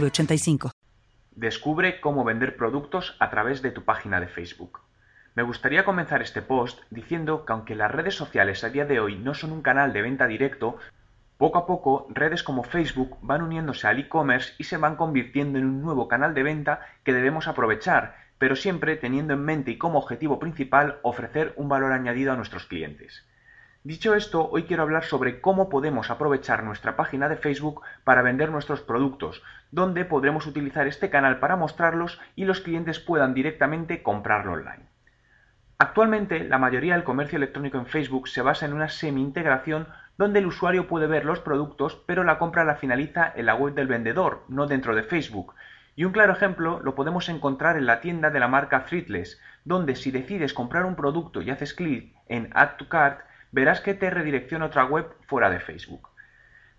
906985. Descubre cómo vender productos a través de tu página de Facebook. Me gustaría comenzar este post diciendo que aunque las redes sociales a día de hoy no son un canal de venta directo, poco a poco redes como Facebook van uniéndose al e-commerce y se van convirtiendo en un nuevo canal de venta que debemos aprovechar, pero siempre teniendo en mente y como objetivo principal ofrecer un valor añadido a nuestros clientes. Dicho esto, hoy quiero hablar sobre cómo podemos aprovechar nuestra página de Facebook para vender nuestros productos, donde podremos utilizar este canal para mostrarlos y los clientes puedan directamente comprarlo online. Actualmente, la mayoría del comercio electrónico en Facebook se basa en una semi-integración donde el usuario puede ver los productos, pero la compra la finaliza en la web del vendedor, no dentro de Facebook. Y un claro ejemplo lo podemos encontrar en la tienda de la marca Threadless, donde si decides comprar un producto y haces clic en Add to Cart, verás que te redirecciona otra web fuera de Facebook.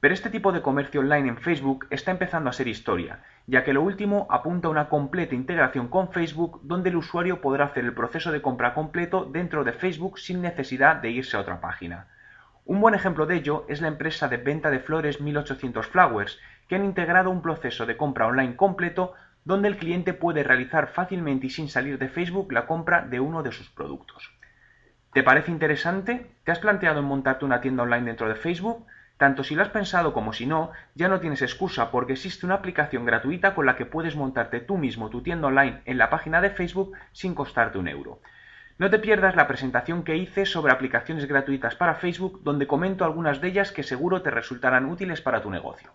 Pero este tipo de comercio online en Facebook está empezando a ser historia, ya que lo último apunta a una completa integración con Facebook donde el usuario podrá hacer el proceso de compra completo dentro de Facebook sin necesidad de irse a otra página. Un buen ejemplo de ello es la empresa de venta de flores 1800 Flowers, que han integrado un proceso de compra online completo donde el cliente puede realizar fácilmente y sin salir de Facebook la compra de uno de sus productos. ¿Te parece interesante? ¿Te has planteado en montarte una tienda online dentro de Facebook? Tanto si lo has pensado como si no, ya no tienes excusa porque existe una aplicación gratuita con la que puedes montarte tú mismo tu tienda online en la página de Facebook sin costarte un euro. No te pierdas la presentación que hice sobre aplicaciones gratuitas para Facebook donde comento algunas de ellas que seguro te resultarán útiles para tu negocio.